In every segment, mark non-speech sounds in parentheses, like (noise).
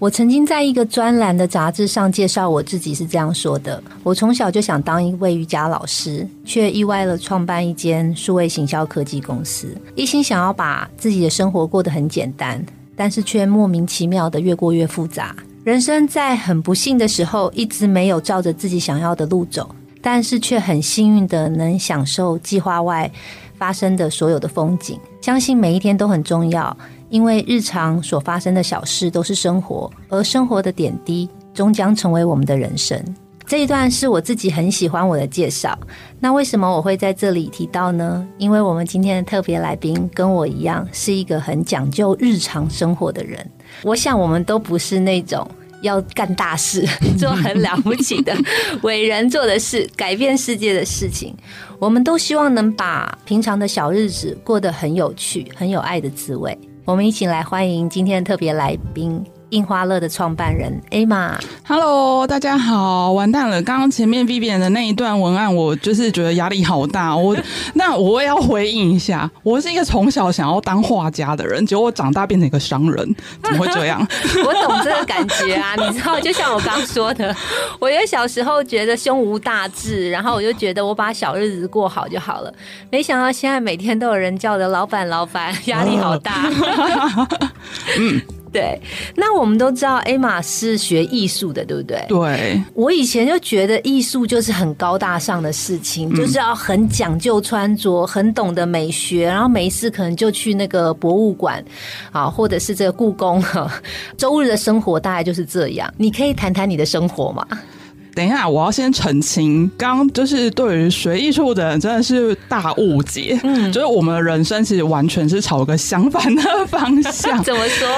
我曾经在一个专栏的杂志上介绍我自己是这样说的：我从小就想当一位瑜伽老师，却意外了创办一间数位行销科技公司，一心想要把自己的生活过得很简单，但是却莫名其妙的越过越复杂。人生在很不幸的时候，一直没有照着自己想要的路走，但是却很幸运的能享受计划外发生的所有的风景。相信每一天都很重要。因为日常所发生的小事都是生活，而生活的点滴终将成为我们的人生。这一段是我自己很喜欢我的介绍。那为什么我会在这里提到呢？因为我们今天的特别来宾跟我一样，是一个很讲究日常生活的人。我想我们都不是那种要干大事、做很了不起的 (laughs) 伟人做的事、改变世界的事情。我们都希望能把平常的小日子过得很有趣、很有爱的滋味。我们一起来欢迎今天的特别来宾。印花乐的创办人 A 玛，Hello，大家好，完蛋了！刚刚前面 Vivian 的那一段文案，我就是觉得压力好大。我 (laughs) 那我也要回应一下，我是一个从小想要当画家的人，结果我长大变成一个商人，怎么会这样？(laughs) 我懂这个感觉啊，你知道，就像我刚说的，(laughs) 我也小时候觉得胸无大志，然后我就觉得我把小日子过好就好了，没想到现在每天都有人叫的老板，老板压力好大。嗯。对，那我们都知道艾玛是学艺术的，对不对？对，我以前就觉得艺术就是很高大上的事情，就是要很讲究穿着，很懂得美学，然后没事可能就去那个博物馆啊，或者是这个故宫。周日的生活大概就是这样。你可以谈谈你的生活吗？等一下，我要先澄清，刚刚就是对于学艺术的人真的是大误解，嗯，就是我们的人生其实完全是朝个相反的方向。(laughs) 怎么说？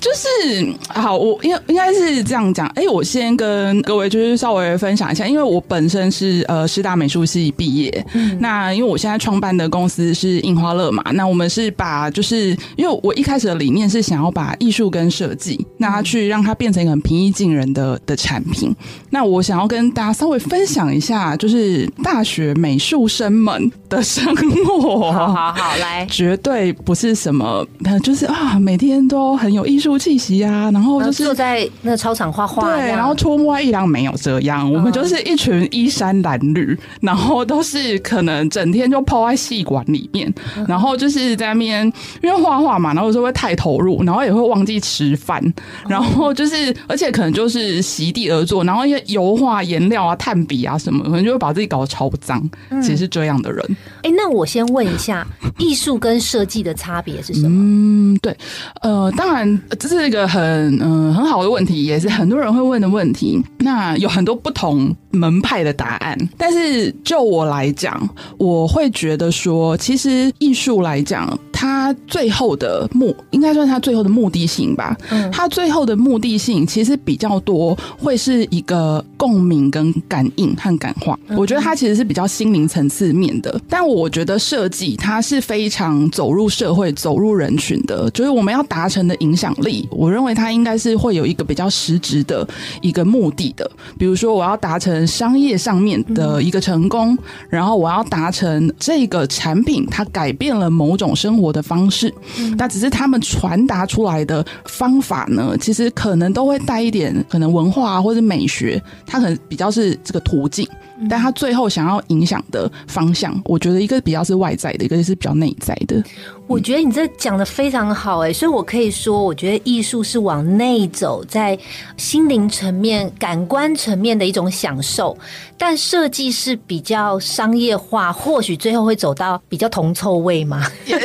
就是好，我应应该是这样讲。哎，我先跟各位就是稍微分享一下，因为我本身是呃师大美术系毕业，嗯，那因为我现在创办的公司是印花乐嘛，那我们是把就是因为我一开始的理念是想要把艺术跟设计，那去让它变成一个很平易近人的的产品，那我想。然后跟大家稍微分享一下，就是大学美术生们的生活。好好好，来，绝对不是什么，就是啊，每天都很有艺术气息啊。然后就是坐在那操场画画，对，然后出没一两没有这样。我们就是一群衣衫褴褛，然后都是可能整天就泡在戏馆里面，然后就是在那边因为画画嘛，然后有时候会太投入，然后也会忘记吃饭，然后就是而且可能就是席地而坐，然后油画。画颜料啊、炭笔啊什么，可能就会把自己搞得超脏。其实是这样的人。哎，那我先问一下，艺术跟设计的差别是什么？嗯，对，呃，当然这是一个很嗯很好的问题，也是很多人会问的问题。那有很多不同门派的答案，但是就我来讲，我会觉得说，其实艺术来讲，它最后的目应该算他最后的目的性吧。嗯，他最后的目的性其实比较多，会是一个共。鸣跟感应和感化，我觉得他其实是比较心灵层次面的。但我觉得设计它是非常走入社会、走入人群的，就是我们要达成的影响力。我认为它应该是会有一个比较实质的一个目的的。比如说，我要达成商业上面的一个成功，然后我要达成这个产品它改变了某种生活的方式。那只是他们传达出来的方法呢，其实可能都会带一点可能文化或者美学，它可能。比较是这个途径，但他最后想要影响的方向，我觉得一个比较是外在的，一个是比较内在的。我觉得你这讲的非常好，哎，所以我可以说，我觉得艺术是往内走，在心灵层面、感官层面的一种享受，但设计是比较商业化，或许最后会走到比较铜臭味嘛？也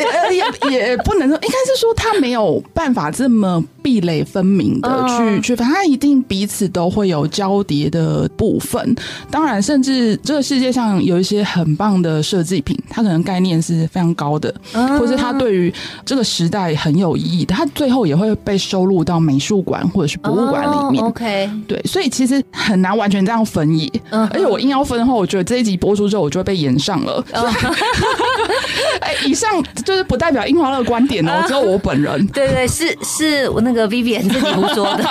也也不能说，应该是说他没有办法这么壁垒分明的去嗯去，反正一定彼此都会有交叠的部分。当然，甚至这个世界上有一些很棒的设计品，它可能概念是非常高的，嗯或是它对于这个时代很有意义的，它最后也会被收录到美术馆或者是博物馆里面。哦 OK，对，所以其实很难完全这样分野。嗯而且我硬要分的话，我觉得这一集播出之后，我就会被延上了。哦 (laughs) 哎，以上就是不代表樱花乐观点哦，只有我本人。(laughs) 对对，是是我那个 Vivian 自己胡说的。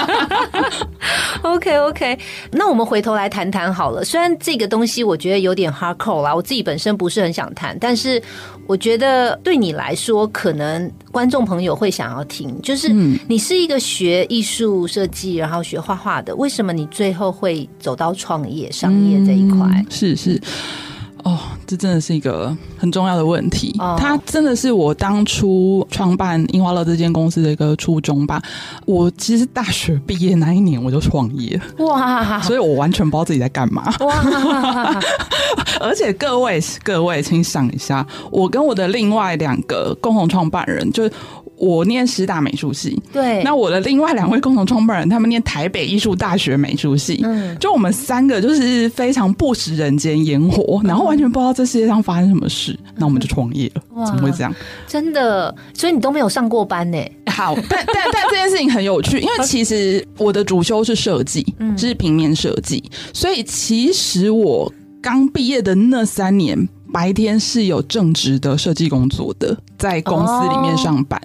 (laughs) OK OK，那我们回头来谈谈好了。虽然这个东西我觉得有点 hardcore 啦，我自己本身不是很想谈，但是我觉得对你来说，可能观众朋友会想要听。就是嗯你是一个学艺术设计，然后学画画的，为什么你最后会走到创业、商业这一块？嗯是是。哦，这真的是一个很重要的问题。哦它真的是我当初创办樱花乐这间公司的一个初衷吧。我其实大学毕业那一年我就创业，哇所以我完全不知道自己在干嘛。哇，(laughs) 而且各位各位，请想一下，我跟我的另外两个共同创办人，就是我念师大美术系，对，那我的另外两位共同创办人，他们念台北艺术大学美术系。嗯，就我们三个就是非常不食人间烟火，然后完全不知道这世界上发生什么事，那我们就创业了。怎么会这样？真的，所以你都没有上过班呢？(laughs) 好，但但但这件事情很有趣，因为 (laughs) 其实我的主修是设计，嗯是平面设计，所以其实我刚毕业的那三年。白天是有正职的设计工作的，在公司里面上班。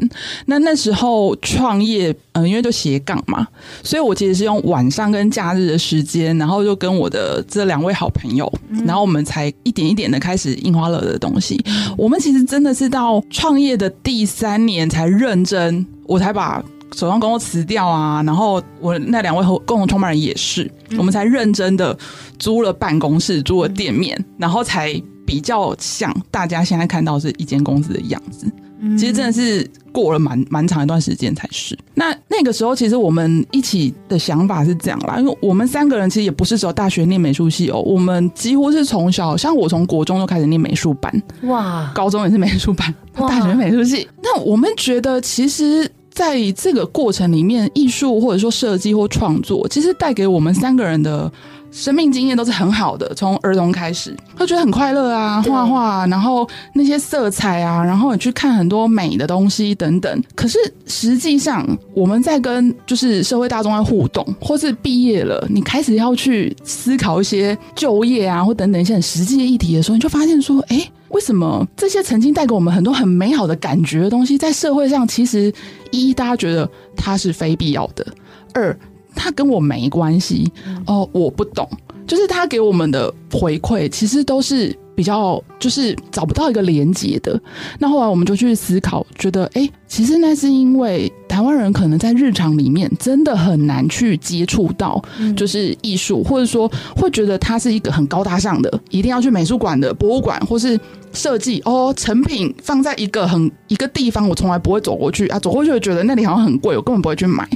那那时候创业，嗯、因为就斜杠嘛，所以我其实是用晚上跟假日的时间，然后就跟我的这两位好朋友，然后我们才一点一点的开始印花乐的东西。我们其实真的是到创业的第三年才认真，我才把手上工作辞掉啊。然后我那两位和共同创办人也是，我们才认真的租了办公室，租了店面，然后才比较像大家现在看到是一间公司的样子。其实真的是过了蛮蛮长一段时间才是。那那个时候，其实我们一起的想法是这样啦，因为我们三个人其实也不是只有大学念美术系哦，我们几乎是从小，像我从国中就开始念美术班，哇，高中也是美术班，大学美术系。那我们觉得，其实在这个过程里面，艺术或者说设计或创作，其实带给我们三个人的。生命经验都是很好的，从儿童开始，会觉得很快乐啊，对画画，然后那些色彩啊，然后你去看很多美的东西等等。可是实际上，我们在跟就是社会大众在互动，或是毕业了，你开始要去思考一些就业啊，或等等一些很实际的议题的时候，你就发现说，哎，为什么这些曾经带给我们很多很美好的感觉的东西，在社会上其实一大家觉得它是非必要的，二它跟我没关系哦，我不懂，就是他给我们的回馈其实都是比较就是找不到一个连接的。那后来我们就去思考，觉得哎，诶其实那是因为台湾人可能在日常里面真的很难去接触到，就是艺术，或者说会觉得它是一个很高大上的，一定要去美术馆的、博物馆或是设计哦，成品放在一个很一个地方，我从来不会走过去啊，走过去就觉得那里好像很贵，我根本不会去买。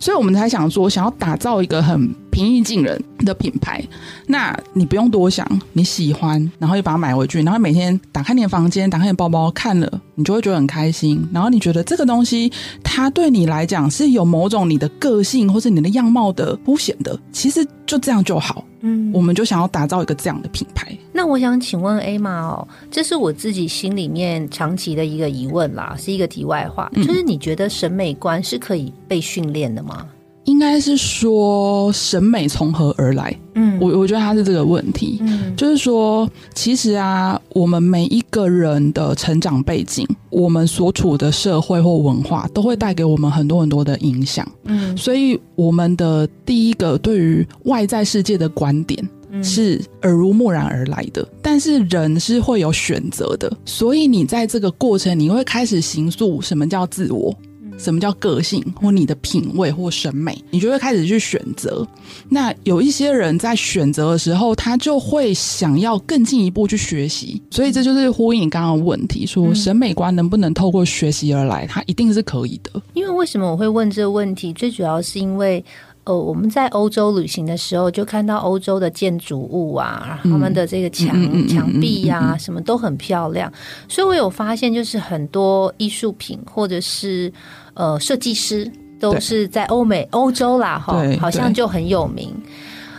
所以我们才想说，想要打造一个很平易近人的品牌。那你不用多想，你喜欢，然后就把它买回去，然后每天打开你的房间，打开你的包包，看了，你就会觉得很开心。然后你觉得这个东西，它对你来讲是有某种你的个性或是你的样貌的凸显的。其实就这样就好。嗯我们就想要打造一个这样的品牌。那我想请问 A 玛哦，这是我自己心里面长期的一个疑问啦，是一个题外话，嗯就是你觉得审美观是可以被训练的吗？应该是说审美从何而来？嗯我我觉得他是这个问题。嗯就是说，其实啊，我们每一个人的成长背景，我们所处的社会或文化，都会带给我们很多很多的影响。嗯所以，我们的第一个对于外在世界的观点嗯是耳濡目染而来的。但是，人是会有选择的，所以你在这个过程，你会开始形塑什么叫自我。什么叫个性，或你的品味或审美，你就会开始去选择。那有一些人在选择的时候，他就会想要更进一步去学习，所以这就是呼应你刚刚的问题，说审美观能不能透过学习而来，它一定是可以的。因为为什么我会问这个问题？最主要是因为，呃，我们在欧洲旅行的时候，就看到欧洲的建筑物啊，他们的这个墙墙壁呀，什么都很漂亮。所以我有发现，就是很多艺术品或者是呃设计师，都是在欧美、欧洲啦，哈，好像就很有名。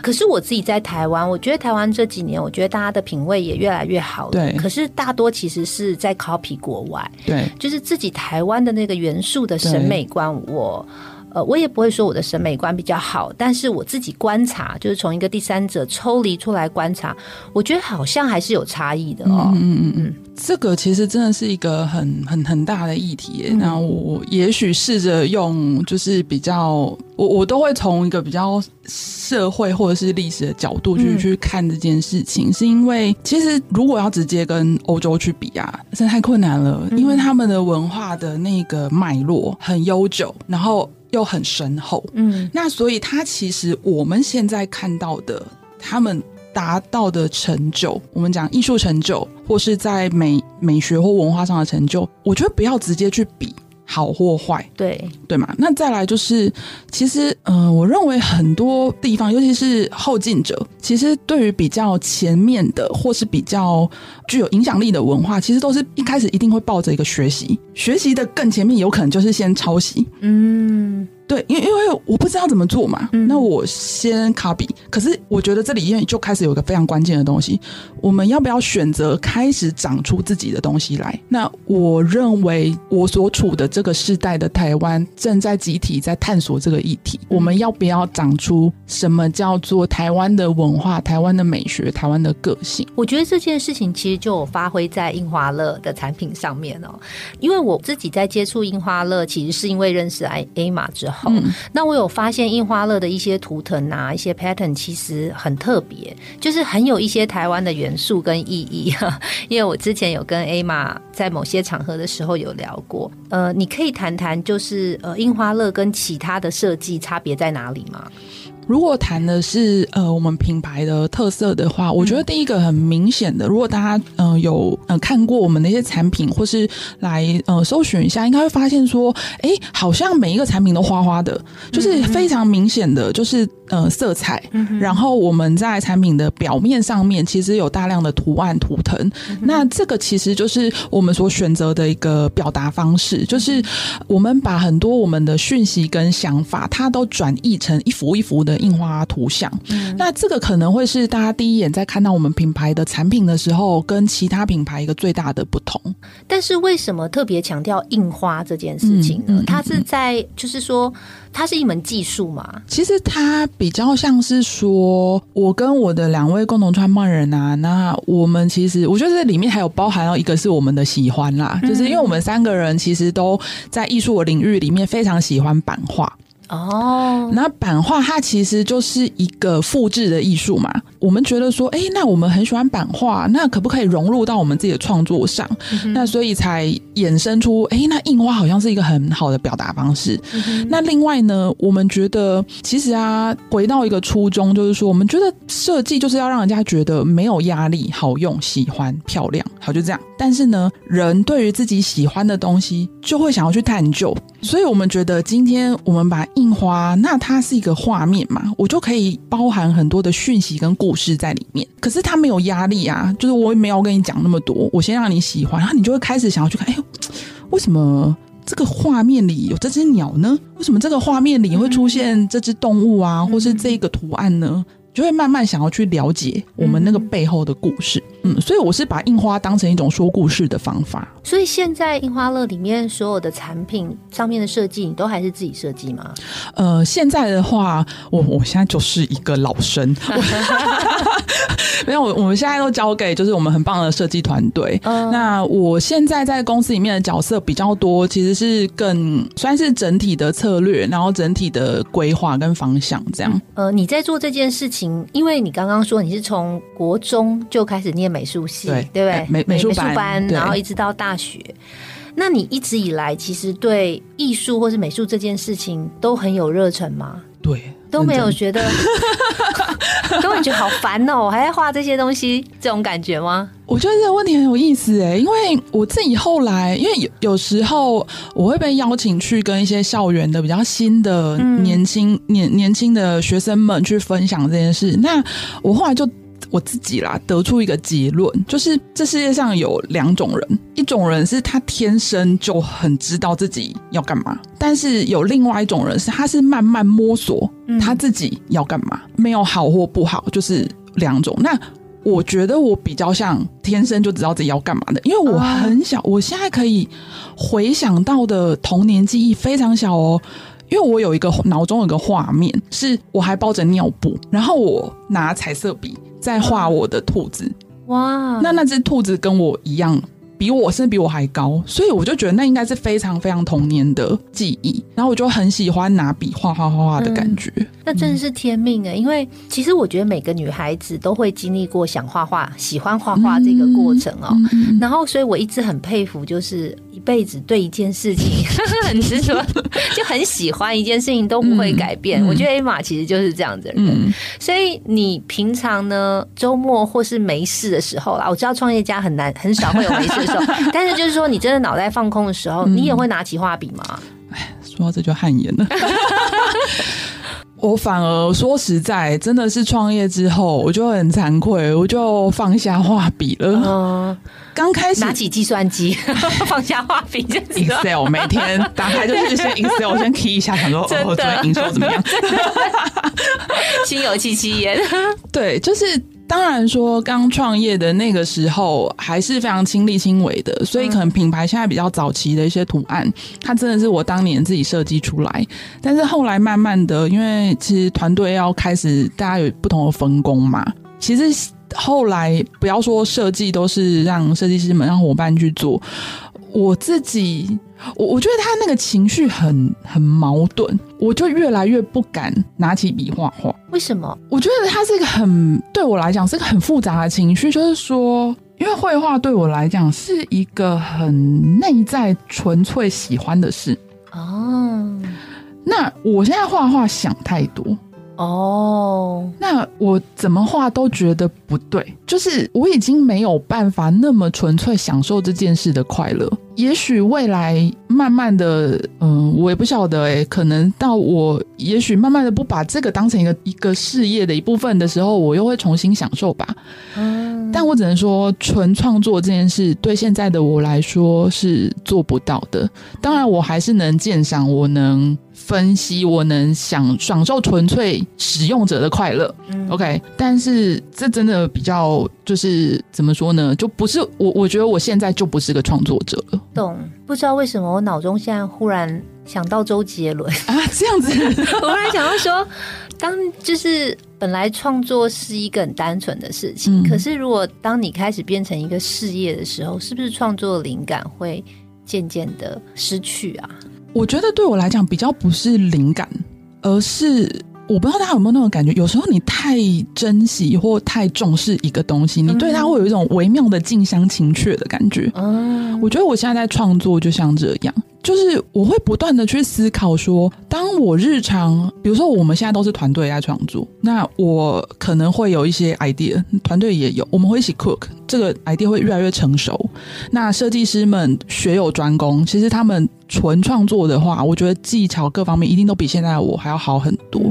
可是我自己在台湾，我觉得台湾这几年，我觉得大家的品味也越来越好了。对。可是大多其实是在 copy 国外。对。就是自己台湾的那个元素的审美观，我。呃，我也不会说我的审美观比较好，但是我自己观察，就是从一个第三者抽离出来观察，我觉得好像还是有差异的哦。嗯嗯嗯，这个其实真的是一个很很很大的议题。那我也许试着用，就是比较，我我都会从一个比较社会或者是历史的角度去去看这件事情，是因为其实如果要直接跟欧洲去比啊，真的太困难了，因为他们的文化的那个脉络很悠久，然后。又很深厚，嗯，那所以他其实我们现在看到的，他们达到的成就，我们讲艺术成就，或是在美美学或文化上的成就，我觉得不要直接去比。好或坏，对对嘛？那再来就是，其实，嗯，我认为很多地方，尤其是后进者，其实对于比较前面的或是比较具有影响力的文化，其实都是一开始一定会抱着一个学习，学习的更前面，有可能就是先抄袭，嗯。对，因为因为我不知道怎么做嘛，嗯那我先 copy。可是我觉得这里面就开始有一个非常关键的东西，我们要不要选择开始长出自己的东西来？那我认为我所处的这个时代的台湾正在集体在探索这个议题，我们要不要长出什么叫做台湾的文化、台湾的美学、台湾的个性？我觉得这件事情其实就发挥在印花乐的产品上面哦，因为我自己在接触印花乐，其实是因为认识 A A 玛之后。嗯，那我有发现印花乐的一些图腾啊，一些 pattern 其实很特别，就是很有一些台湾的元素跟意义。(laughs) 因为我之前有跟 A 玛在某些场合的时候有聊过，呃，你可以谈谈，就是呃，印花乐跟其他的设计差别在哪里吗？如果谈的是呃我们品牌的特色的话，我觉得第一个很明显的，如果大家嗯有呃看过我们的一些产品，或是来呃搜寻一下，应该会发现说，哎，好像每一个产品都花花的，就是非常明显的，就是呃色彩。然后我们在产品的表面上面，其实有大量的图案图腾。那这个其实就是我们所选择的一个表达方式，就是我们把很多我们的讯息跟想法，它都转译成一幅一幅的。印花图像，那这个可能会是大家第一眼在看到我们品牌的产品的时候，跟其他品牌一个最大的不同。但是为什么特别强调印花这件事情呢？它是在就是说，它是一门技术嘛？其实它比较像是说，我跟我的两位共同创办人啊，那我们其实我觉得这里面还有包含到一个是我们的喜欢啦，就是因为我们三个人其实都在艺术的领域里面非常喜欢版画。哦，那版画它其实就是一个复制的艺术嘛。我们觉得说，哎，那我们很喜欢版画，那可不可以融入到我们自己的创作上？那所以才衍生出，哎，那印花好像是一个很好的表达方式。那另外呢，我们觉得其实啊，回到一个初衷，就是说，我们觉得设计就是要让人家觉得没有压力、好用、喜欢、漂亮，好就这样。但是呢，人对于自己喜欢的东西，就会想要去探究。所以我们觉得，今天我们把印印花，那它是一个画面嘛，我就可以包含很多的讯息跟故事在里面。可是它没有压力啊，就是我也没有跟你讲那么多，我先让你喜欢，然后你就会开始想要去看。哎呦，为什么这个画面里有这只鸟呢？为什么这个画面里会出现这只动物啊，或是这个图案呢？就会慢慢想要去了解我们那个背后的故事，嗯，所以我是把印花当成一种说故事的方法。所以现在印花乐里面所有的产品上面的设计，你都还是自己设计吗？呃，现在的话，我我现在就是一个老生，(laughs) (laughs) (laughs) 没有，我我们现在都交给就是我们很棒的设计团队。那我现在在公司里面的角色比较多，其实是更算是整体的策略，然后整体的规划跟方向这样。呃，你在做这件事情。因为你刚刚说你是从国中就开始念美术系，对不对？美美术班，然后一直到大学。那你一直以来其实对艺术或是美术这件事情都很有热忱吗？对，都没有觉得 (laughs) 都会觉得好烦哦，我还在画这些东西，这种感觉吗？我觉得这个问题很有意思哎，因为我自己后来，因为有有时候我会被邀请去跟一些校园的比较新的年轻年年轻的学生们去分享这件事，那我后来就。我自己啦，得出一个结论，就是这世界上有两种人，一种人是他天生就很知道自己要干嘛，但是有另外一种人是他是慢慢摸索他自己要干嘛，没有好或不好，就是两种。那我觉得我比较像天生就知道自己要干嘛的，因为我很小，我现在可以回想到的童年记忆非常小哦。因为我有一个脑中有个画面，是我还包着尿布，然后我拿彩色笔在画我的兔子。哇！那那只兔子跟我一样。比我甚至比我还高，所以我就觉得那应该是非常非常童年的记忆。然后我就很喜欢拿笔画画画画的感觉。那真的是天命啊！因为其实我觉得每个女孩子都会经历过想画画、喜欢画画这个过程哦。然后，所以我一直很佩服，就是一辈子对一件事情很执着，(laughs) (laughs) 就很喜欢一件事情都不会改变。我觉得 A 玛其实就是这样的人。所以你平常呢，周末或是没事的时候啦，我知道创业家很难很少会有没事的时候。(laughs) 但是就是说，你真的脑袋放空的时候，你也会拿起画笔吗？哎，说到这就汗颜了。我反而说实在，真的是创业之后，我就很惭愧，我就放下画笔了。嗯，刚开始拿起计算机，(laughs) 放下画笔，Excel 每天打开就是先 Excel 先 key 一下，想说哦，昨天营收怎么样？(laughs) 心有戚戚焉。(laughs) 对，就是。当然说，刚创业的那个时候还是非常亲力亲为的，所以可能品牌现在比较早期的一些图案，它真的是我当年自己设计出来。但是后来慢慢的，因为其实团队要开始大家有不同的分工嘛，其实后来不要说设计，都是让设计师们让伙伴去做。我自己，我我觉得他那个情绪很很矛盾，我就越来越不敢拿起笔画画。为什么？我觉得他是一个很对我来讲是一个很复杂的情绪，就是说，因为绘画对我来讲是一个很内在、纯粹喜欢的事。哦，那我现在画画想太多。哦，那我怎么画都觉得不对，就是我已经没有办法那么纯粹享受这件事的快乐。也许未来慢慢的，嗯，我也不晓得哎，可能到我也许慢慢的不把这个当成一个一个事业的一部分的时候，我又会重新享受吧。嗯，但我只能说，纯创作这件事对现在的我来说是做不到的。当然，我还是能鉴赏，我能。分析我能享享受纯粹使用者的快乐，OK，但是这真的比较就是怎么说呢？就不是我，我觉得我现在就不是个创作者了。懂？不知道为什么我脑中现在忽然想到周杰伦 (laughs) 啊，这样子，(laughs) 我忽然想到说，当就是本来创作是一个很单纯的事情，可是如果当你开始变成一个事业的时候，是不是创作灵感会渐渐的失去啊？我觉得对我来讲比较不是灵感，而是我不知道大家有没有那种感觉，有时候你太珍惜或太重视一个东西，你对它会有一种微妙的近乡情怯的感觉。嗯，我觉得我现在在创作就像这样。就是我会不断的去思考说，当我日常，比如说我们现在都是团队在创作，那我可能会有一些 idea，团队也有，我们会一起 (laughs) cook，这个 idea 会越来越成熟。那设计师们学有专攻，其实他们纯创作的话，我觉得技巧各方面一定都比现在我还要好很多。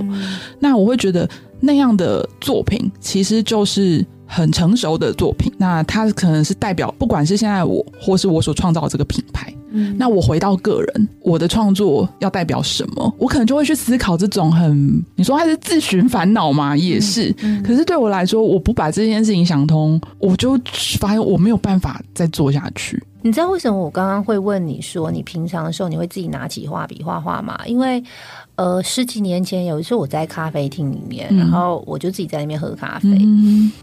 那我会觉得那样的作品其实就是很成熟的作品，那它可能是代表，不管是现在我或是我所创造这个品牌。那我回到个人，我的创作要代表什么？我可能就会去思考这种很，你说他是自寻烦恼吗？也是。可是对我来说，我不把这件事情想通，我就发现我没有办法再做下去。你知道为什么我刚刚会问你说，你平常的时候你会自己拿起画笔画画吗？因为。呃，十几年前有一次我在咖啡厅里面，然后我就自己在那边喝咖啡，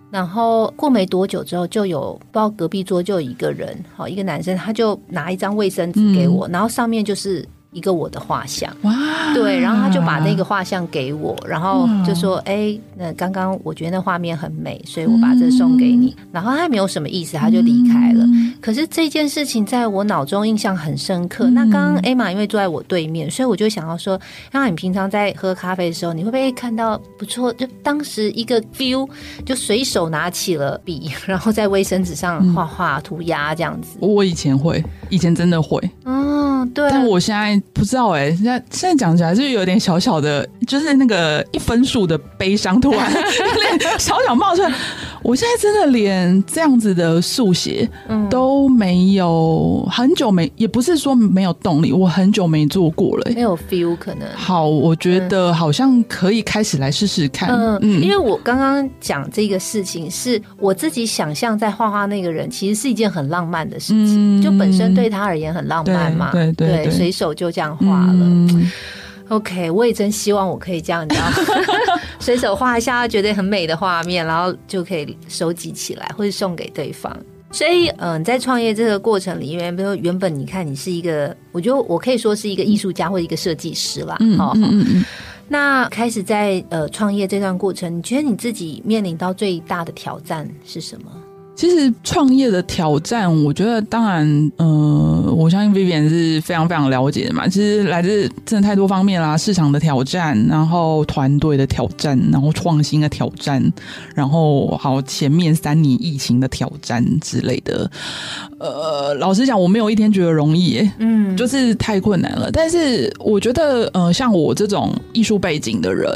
然后过没多久之后，就有不知道隔壁桌就有一个人，好一个男生，他就拿一张卫生纸给我，然后上面就是。一个我的画像。哇，对，然后他就把那个画像给我，然后就说：“哎，那刚刚我觉得那画面很美，所以我把这送给你。”然后他也没有什么意思，他就离开了。可是这件事情在我脑中印象很深刻。那刚刚艾玛因为坐在我对面，所以我就想要说：，那你平常在喝咖啡的时候，你会不会看到不错？就当时一个 feel，就随手拿起了笔，(laughs) 然后在卫生纸上画画、涂鸦这样子。我以前会，以前真的会。嗯，对。但我现在不知道哎，现在现在讲起来是有点小小的，就是那个一分数的悲伤，突然 (laughs) 小小冒出来。我现在真的连这样子的速写都没有，很久没，也不是说没有动力，我很久没做过了，没有 feel 可能。好，我觉得好像可以开始来试试看。嗯嗯，因为我刚刚讲这个事情，是我自己想象在画画那个人，其实是一件很浪漫的事情，就本身对他而言很浪漫嘛，对对，随手就这样画了。OK，我也真希望我可以这样，你知道，随手画一下觉得很美的画面，然后就可以收集起来，或者送给对方。所以，嗯，在创业这个过程里面，比如说原本你看你是一个，我觉得我可以说是一个艺术家或者一个设计师啦。嗯嗯嗯。那开始在呃创业这段过程，你觉得你自己面临到最大的挑战是什么？其实创业的挑战，我觉得当然，呃，我相信 Vivian 是非常非常了解的嘛。其实来自真的太多方面啦，市场的挑战，然后团队的挑战，然后创新的挑战，然后好前面三年疫情的挑战之类的。呃，老实讲，我没有一天觉得容易，嗯，就是太困难了。但是我觉得，呃，像我这种艺术背景的人，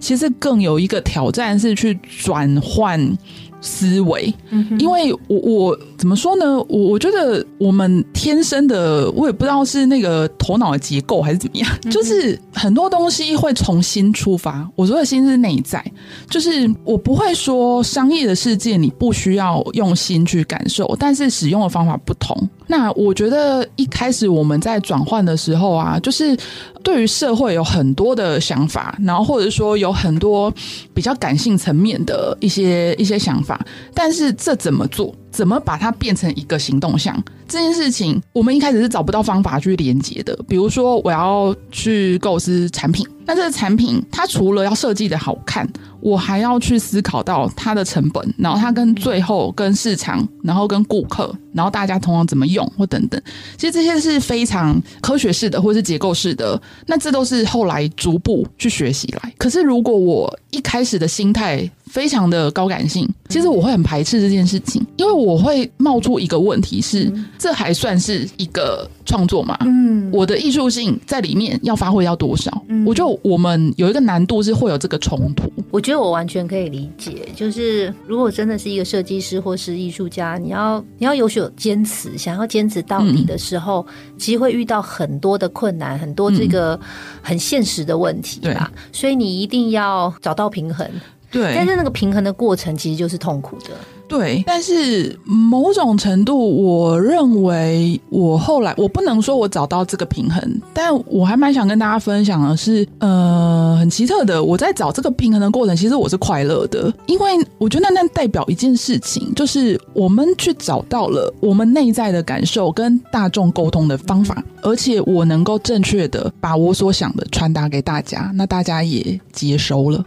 其实更有一个挑战是去转换。思维，因为我我怎么说呢？我我觉得我们天生的，我也不知道是那个头脑的结构还是怎么样，就是很多东西会从心出发。我说的心是内在，就是我不会说商业的世界你不需要用心去感受，但是使用的方法不同。那我觉得一开始我们在转换的时候啊，就是对于社会有很多的想法，然后或者说有很多比较感性层面的一些一些想法，但是这怎么做？怎么把它变成一个行动项？这件事情我们一开始是找不到方法去连接的。比如说，我要去构思产品，那这个产品它除了要设计的好看，我还要去思考到它的成本，然后它跟最后跟市场，然后跟顾客，然后大家同样怎么用或等等。其实这些是非常科学式的或是结构式的。那这都是后来逐步去学习来。可是如果我一开始的心态，非常的高感性，其实我会很排斥这件事情，因为我会冒出一个问题是，这还算是一个创作吗？嗯，我的艺术性在里面要发挥要多少？嗯我觉得我们有一个难度是会有这个冲突。我觉得我完全可以理解，就是如果真的是一个设计师或是艺术家，你要你要有所坚持，想要坚持到底的时候，其实会遇到很多的困难，很多这个很现实的问题吧。所以你一定要找到平衡。对，但是那个平衡的过程其实就是痛苦的。对，但是某种程度，我认为我后来我不能说我找到这个平衡，但我还蛮想跟大家分享的是，呃，很奇特的，我在找这个平衡的过程，其实我是快乐的，因为我觉得那代表一件事情，就是我们去找到了我们内在的感受跟大众沟通的方法，而且我能够正确的把我所想的传达给大家，那大家也接收了。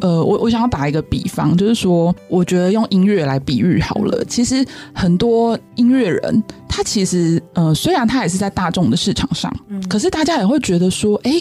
呃，我我想要打一个比方，就是说，我觉得用音乐来。来比喻好了，其实很多音乐人，他其实呃，虽然他也是在大众的市场上，嗯，可是大家也会觉得说，哎，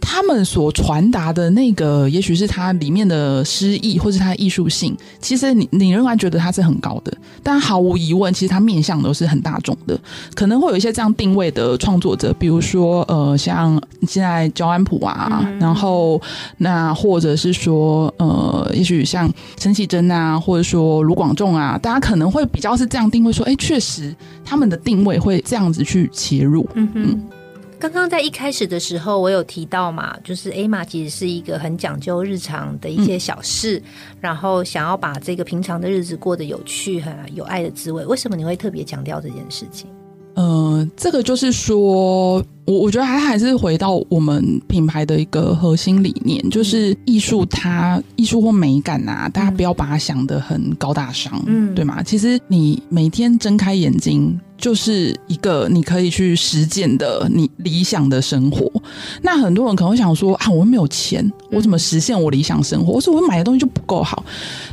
他们所传达的那个，也许是它里面的诗意，或是它的艺术性，其实你你仍然觉得它是很高的，但毫无疑问，其实它面向都是很大众的，可能会有一些这样定位的创作者，比如说呃，像现在焦安普啊，然后那或者是说呃，也许像陈绮贞啊，或者说卢广。仲啊，大家可能会比较是这样定位，说，哎，确实他们的定位会这样子去切入。嗯哼，刚刚在一开始的时候，我有提到嘛，就是艾玛其实是一个很讲究日常的一些小事，然后想要把这个平常的日子过得有趣、很有爱的滋味。为什么你会特别强调这件事情？呃，这个就是说。我我觉得还还是回到我们品牌的一个核心理念，就是艺术它艺术或美感啊，大家不要把它想得很高大上，嗯，对吗？其实你每天睁开眼睛。就是一个你可以去实践的你理想的生活。那很多人可能会想说啊，我没有钱，我怎么实现我理想生活？我说我买的东西就不够好。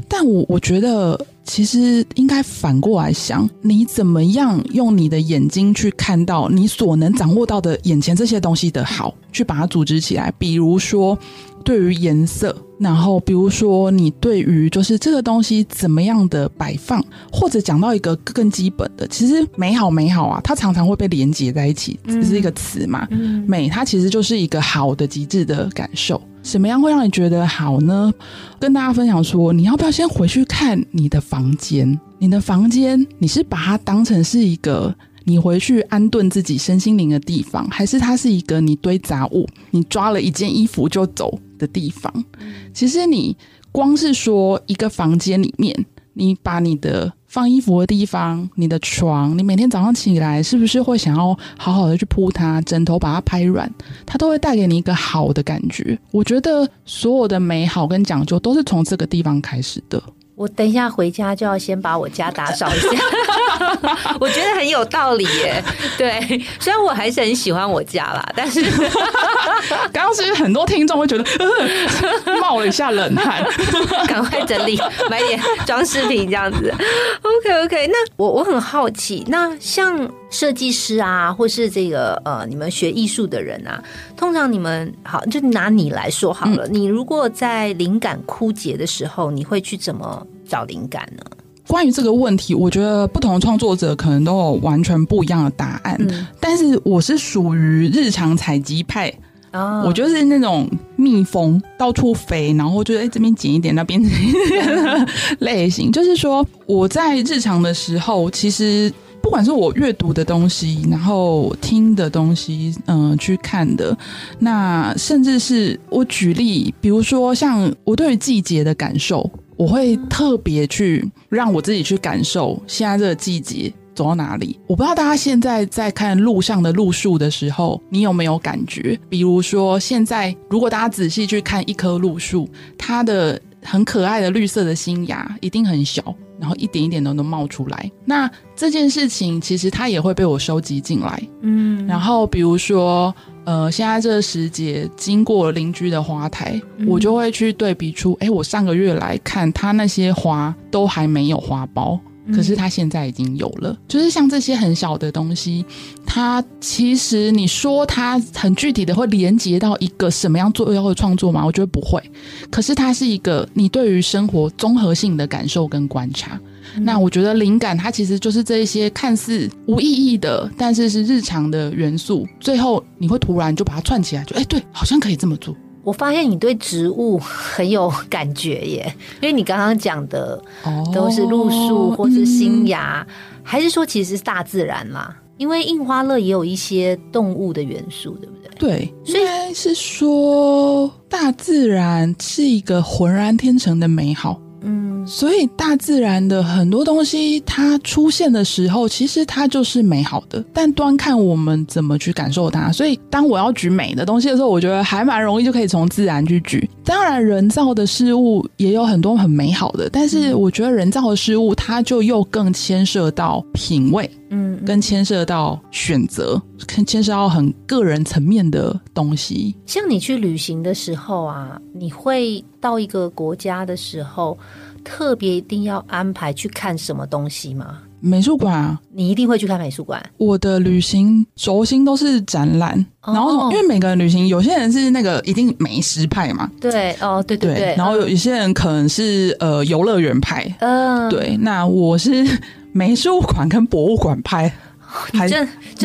但我我觉得其实应该反过来想，你怎么样用你的眼睛去看到你所能掌握到的眼前这些东西的好，去把它组织起来。比如说。对于颜色，然后比如说你对于就是这个东西怎么样的摆放，或者讲到一个更基本的，其实美好美好啊，它常常会被连接在一起，只是一个词嘛。美它其实就是一个好的极致的感受。什么样会让你觉得好呢？跟大家分享说，你要不要先回去看你的房间？你的房间，你是把它当成是一个。你回去安顿自己身心灵的地方，还是它是一个你堆杂物、你抓了一件衣服就走的地方？其实你光是说一个房间里面，你把你的放衣服的地方、你的床，你每天早上起来是不是会想要好好的去铺它，枕头把它拍软，它都会带给你一个好的感觉。我觉得所有的美好跟讲究都是从这个地方开始的。我等一下回家就要先把我家打扫一下，(laughs) 我觉得很有道理耶。(laughs) 对，虽然我还是很喜欢我家啦，但是 (laughs) 刚刚其实很多听众会觉得冒了一下冷汗，赶快整理买点装饰品这样子。OK OK，那我我很好奇，那像设计师啊，或是这个呃，你们学艺术的人啊，通常你们好就拿你来说好了，你如果在灵感枯竭的时候，你会去怎么？找灵感呢？关于这个问题，我觉得不同的创作者可能都有完全不一样的答案。但是我是属于日常采集派啊，我就是那种蜜蜂到处飞，然后就哎这边剪一点，那边 (laughs) 类型。就是说我在日常的时候，其实不管是我阅读的东西，然后听的东西，嗯，去看的，那甚至是我举例，比如说像我对于季节的感受。我会特别去让我自己去感受现在这个季节走到哪里。我不知道大家现在在看路上的路树的时候，你有没有感觉？比如说，现在如果大家仔细去看一棵路树，它的很可爱的绿色的新芽一定很小，然后一点一点都能冒出来。那这件事情其实它也会被我收集进来。嗯，然后比如说。呃，现在这个时节，经过邻居的花台，我就会去对比出，哎，我上个月来看，它那些花都还没有花苞，可是它现在已经有了。就是像这些很小的东西，它其实你说它很具体的会连接到一个什么样作要的创作吗？我觉得不会。可是它是一个你对于生活综合性的感受跟观察。那我觉得灵感它其实就是这一些看似无意义的，但是是日常的元素，最后你会突然就把它串起来，就哎对，好像可以这么做。我发现你对植物很有感觉耶，因为你刚刚讲的都是露树或是新芽，还是说其实是大自然啦？因为印花乐也有一些动物的元素，对不对？对，应该是说大自然是一个浑然天成的美好。嗯，所以大自然的很多东西，它出现的时候，其实它就是美好的，但端看我们怎么去感受它。所以，当我要举美的东西的时候，我觉得还蛮容易就可以从自然去举。当然，人造的事物也有很多很美好的，但是我觉得人造的事物，它就又更牵涉到品味，嗯，跟牵涉到选择，跟牵涉到很个人层面的东西。像你去旅行的时候啊，你会到一个国家的时候。特别一定要安排去看什么东西吗？美术馆啊，你一定会去看美术馆。我的旅行轴心都是展览，然后因为每个人旅行，有些人是那个一定美食派嘛，对，哦，对对对，然后有一些人可能是呃游乐园派，嗯，对，那我是 (laughs) 美术馆跟博物馆派。(laughs) 还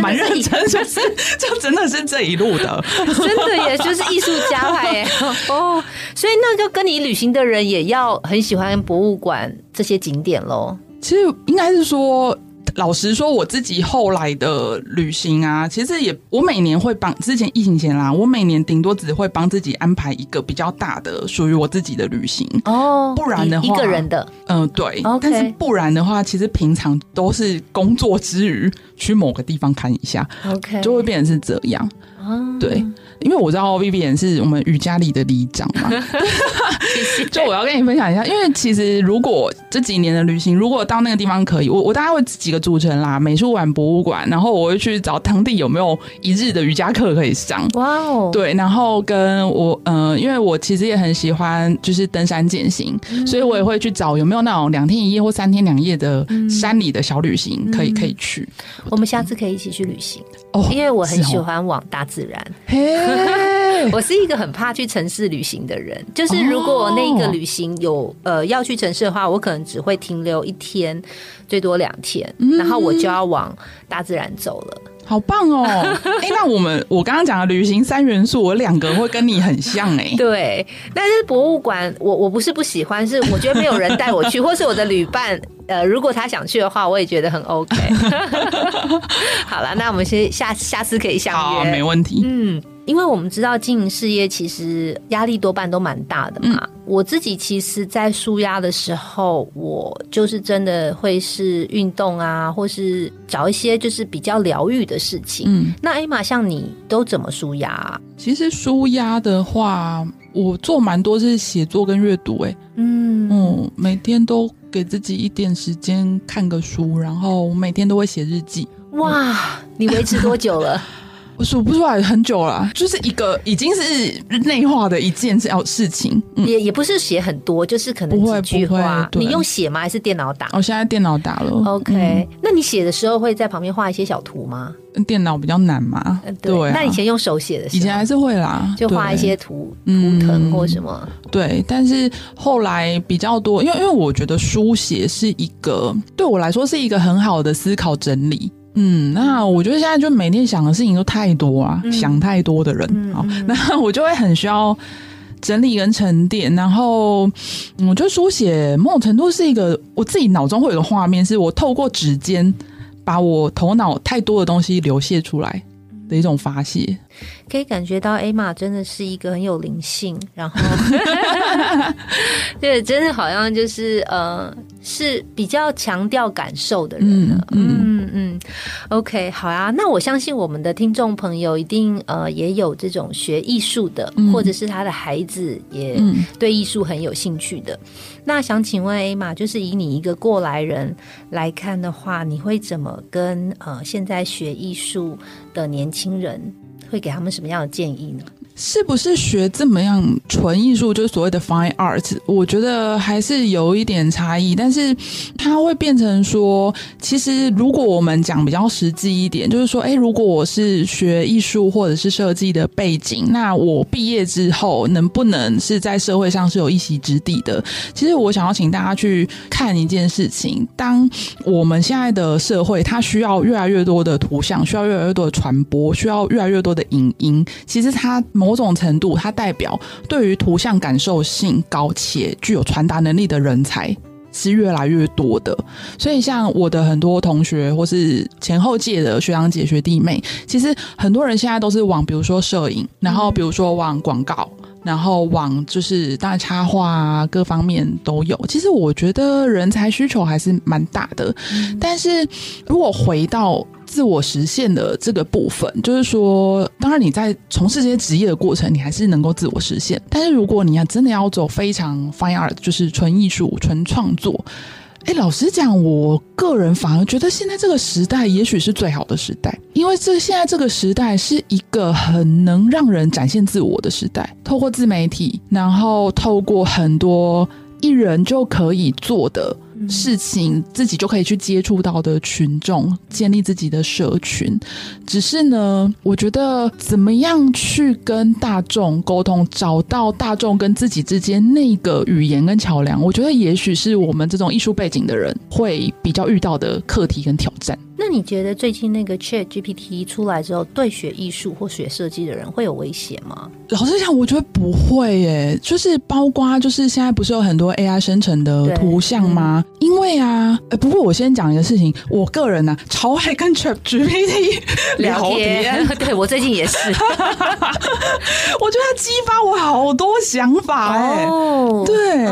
蛮认真，(laughs) 就是就真的是这一路的，(laughs) 真的也就是艺术家派耶哦，所以那就跟你旅行的人也要很喜欢博物馆这些景点喽。其实应该是说，老实说，我自己后来的旅行啊，其实也我每年会帮之前疫情前啦，我每年顶多只会帮自己安排一个比较大的属于我自己的旅行。哦，不然的话一一个人的，嗯、对。(laughs) 但是不然的话，其实平常都是工作之余去某个地方看一下，OK，就会变成是这样。啊。对，因为我知道 Vivian 是我们瑜伽里的里长嘛。(laughs) (laughs) 就我要跟你分享一下，因为其实如果这几年的旅行，如果到那个地方可以，我我大概会几个组成啦，美术馆、博物馆，然后我会去找当地有没有一日的瑜伽课可以上。哇哦，对，然后跟我，呃，因为我其实也很喜欢就是登山健行，所以我也会去找有没有那种两天一夜或三天两夜的山里的小旅行，可以可以去。我们下次可以一起去旅行，哦因为我很喜欢往大自然。嘿，(laughs) 我是一个很怕去城市旅行的人，就是如果那个旅行有呃要去城市的话，我可能只会停留一天，最多两天，然后我就要往大自然走了。好棒哦！(laughs) 哎、那我们我刚刚讲的旅行三元素，我两个会跟你很像哎、对，但是博物馆，我我不是不喜欢，是我觉得没有人带我去，(laughs) 或是我的旅伴，呃，如果他想去的话，我也觉得很 OK。好了，那我们先下下次可以相好，约，没问题。嗯，因为我们知道经营事业其实压力多半都蛮大的嘛。我自己其实，在舒压的时候，我就是真的会是运动啊，或是找一些就是比较疗愈的事情。嗯，那艾玛，像你都怎么舒压、啊？其实舒压的话，我做蛮多是写作跟阅读、哎，嗯嗯，每天都给自己一点时间看个书，然后我每天都会写日记。哇，你维持多久了？(laughs) 我数不出来很久了，就是一个已经是内化的一件事事情。嗯，也也不是写很多，就是可能几句话。你用写吗？还是电脑打我现在电脑打了？OK，、那你写的时候会在旁边画一些小图吗？嗯电脑比较难嘛嗯，，对啊那以前用手写的以前还是会啦，就画一些图图嗯腾或什么。对，但是后来比较多，因为因为我觉得书写是一个对我来说是一个很好的思考整理。嗯，那我觉得现在就每天想的事情都太多啊，嗯想太多的人嗯好，嗯那我就会很需要整理跟沉淀。然后，嗯我觉得书写某种程度是一个我自己脑中会有个画面，是我透过指尖把我头脑太多的东西流泻出来的一种发泄。可以感觉到艾玛真的是一个很有灵性，然后 (laughs) 对，真的好像就是呃，是比较强调感受的人了。嗯嗯嗯嗯，OK，好啊。那我相信我们的听众朋友一定呃也有这种学艺术的，嗯或者是他的孩子也嗯对艺术很有兴趣的。那想请问 A 玛，就是以你一个过来人来看的话，你会怎么跟呃现在学艺术的年轻人会给他们什么样的建议呢？是不是学这么样纯艺术，就是所谓的 fine art？我觉得还是有一点差异，但是它会变成说，其实如果我们讲比较实际一点，就是说，诶，如果我是学艺术或者是设计的背景，那我毕业之后能不能是在社会上是有一席之地的？其实我想要请大家去看一件事情，当我们现在的社会它需要越来越多的图像，需要越来越多的传播，需要越来越多的影音，其实它某种程度，它代表对于图像感受性高且具有传达能力的人才。是越来越多的，所以像我的很多同学或是前后届的学长姐、学弟妹，其实很多人现在都是往比如说摄影，然后比如说往广告，然后往就是当然插画啊各方面都有。其实我觉得人才需求还是蛮大的，但是如果回到自我实现的这个部分，就是说，当然你在从事这些职业的过程，你还是能够自我实现。但是如果你要真的要走非常 fine art，就是纯艺术、纯创作。哎，老实讲，我个人反而觉得现在这个时代也许是最好的时代，因为这现在这个时代是一个很能让人展现自我的时代，透过自媒体，然后透过很多一人就可以做的事情，自己就可以去接触到的群众，建立自己的社群。只是呢，我觉得怎么样去跟大众沟通，找到大众跟自己之间那个语言跟桥梁，我觉得也许是我们这种艺术背景的人会比较遇到的课题跟挑战。那你觉得最近那个 Chat GPT 出来之后，对学艺术或学设计的人会有威胁吗？老实讲，我觉得不会耶。就是包括就是现在不是有很多 AI 生成的图像吗？因为啊，呃，不过我先讲一个事情，我个人呢超爱跟 Chat GPT (laughs) 聊天。(laughs) 对我最近也是，(laughs) 我觉得它激发我好多想法哎。哦，对，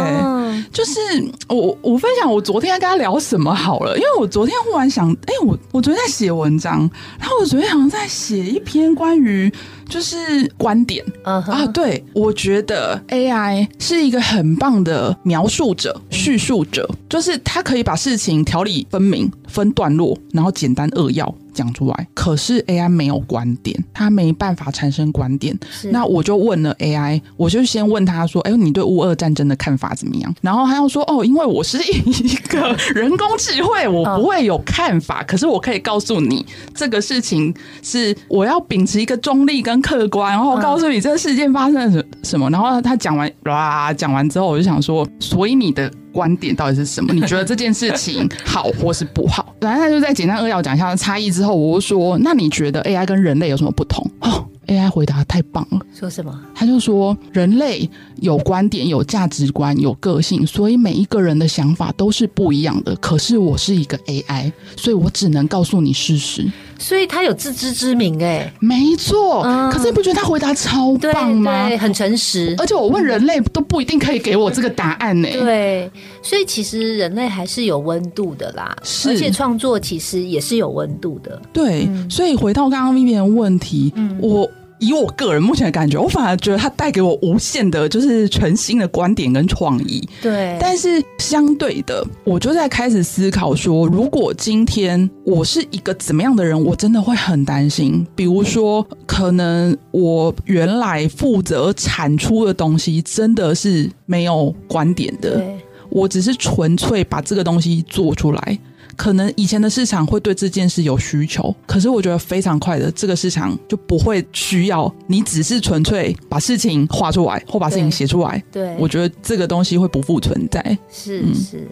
就是我我分享我昨天跟他聊什么好了，因为我昨天忽然想，哎，我我昨天在写文章，然后我昨天好像在写一篇关于。就是观点啊，对我觉得 AI 是一个很棒的描述者、叙述者，就是他可以把事情条理分明、分段落，然后简单扼要。讲出来，可是 AI 没有观点，它没办法产生观点。那我就问了 AI，我就先问他说：“哎，你对乌俄战争的看法怎么样？”然后他又说：“哦，因为我是一个人工智慧，我不会有看法，可是我可以告诉你，这个事情是我要秉持一个中立跟客观，然后告诉你这个事件发生了什么。”然后他讲完哇，讲完之后，我就想说：“所以你的。”观点到底是什么？你觉得这件事情好或是不好？(laughs) 然后他就在简单扼要讲一下差异之后，我就说：那你觉得 AI 跟人类有什么不同？(gasps) 哦，AI 回答太棒了，说什么？他就说人类有观点、有价值观、有个性，所以每一个人的想法都是不一样的。可是我是一个 AI，所以我只能告诉你事实。所以他有自知之明，哎，没错。可是你不觉得他回答超棒吗？很诚实。而且我问人类都不一定可以给我这个答案呢。对，所以其实人类还是有温度的啦。是，而且创作其实也是有温度的。对，所以回到刚刚 Vivi 的问题，我。以我个人目前的感觉，我反而觉得它带给我无限的，就是全新的观点跟创意。对，但是相对的，我就在开始思考说，如果今天我是一个怎么样的人，我真的会很担心。比如说，可能我原来负责产出的东西真的是没有观点的，我只是纯粹把这个东西做出来。可能以前的市场会对这件事有需求，可是我觉得非常快的，这个市场就不会需要你只是纯粹把事情画出来或把事情写出来。对，我觉得这个东西会不复存在。是是。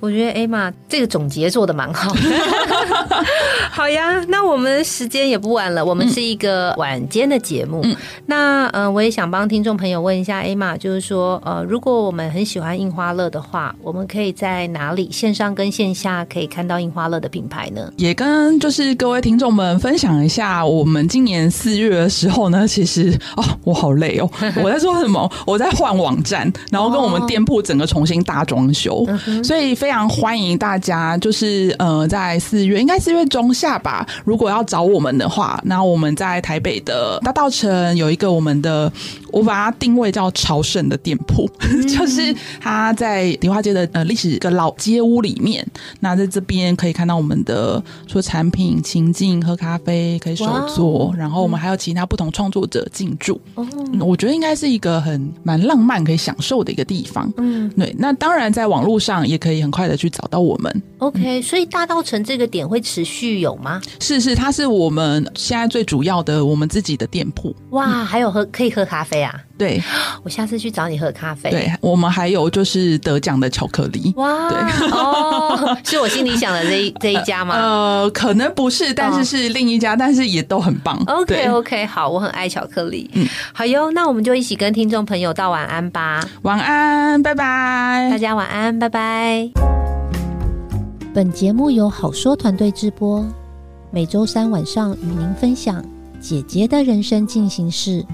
我觉得艾玛这个总结做的蛮好，(laughs) 好呀。那我们时间也不晚了，我们是一个晚间的节目。那呃，我也想帮听众朋友问一下艾玛，就是说呃，如果我们很喜欢印花乐的话，我们可以在哪里线上跟线下可以看到印花乐的品牌呢？也跟就是各位听众们分享一下，我们今年四月的时候呢，其实哦，我好累哦，(laughs) 我在做什么？我在换网站，然后跟我们店铺整个重新大装修，所以非。非常欢迎大家，就是呃，在四月应该四月中下吧。如果要找我们的话，那我们在台北的大道城有一个我们的，我把它定位叫朝圣的店铺，(laughs) 就是它在梨花街的呃历史一个老街屋里面。那在这边可以看到我们的说产品情境，喝咖啡可以手作，然后我们还有其他不同创作者进驻。哦，我觉得应该是一个很蛮浪漫可以享受的一个地方。嗯，对。那当然在网络上也可以很快。快的去找到我们，OK。所以大道城这个点会持续有吗？是是，它是我们现在最主要的我们自己的店铺。哇，还有喝可以喝咖啡啊？对，我下次去找你喝咖啡。对，我们还有就是得奖的巧克力。哇，对哦，是我心里想的这一 (laughs) 这一家吗？呃，可能不是，但是是另一家，但是也都很棒。OK OK，好，我很爱巧克力。嗯，好哟，那我们就一起跟听众朋友道晚安吧。晚安，拜拜，大家晚安，拜拜。本节目由好说团队直播，每周三晚上与您分享姐姐的人生进行式。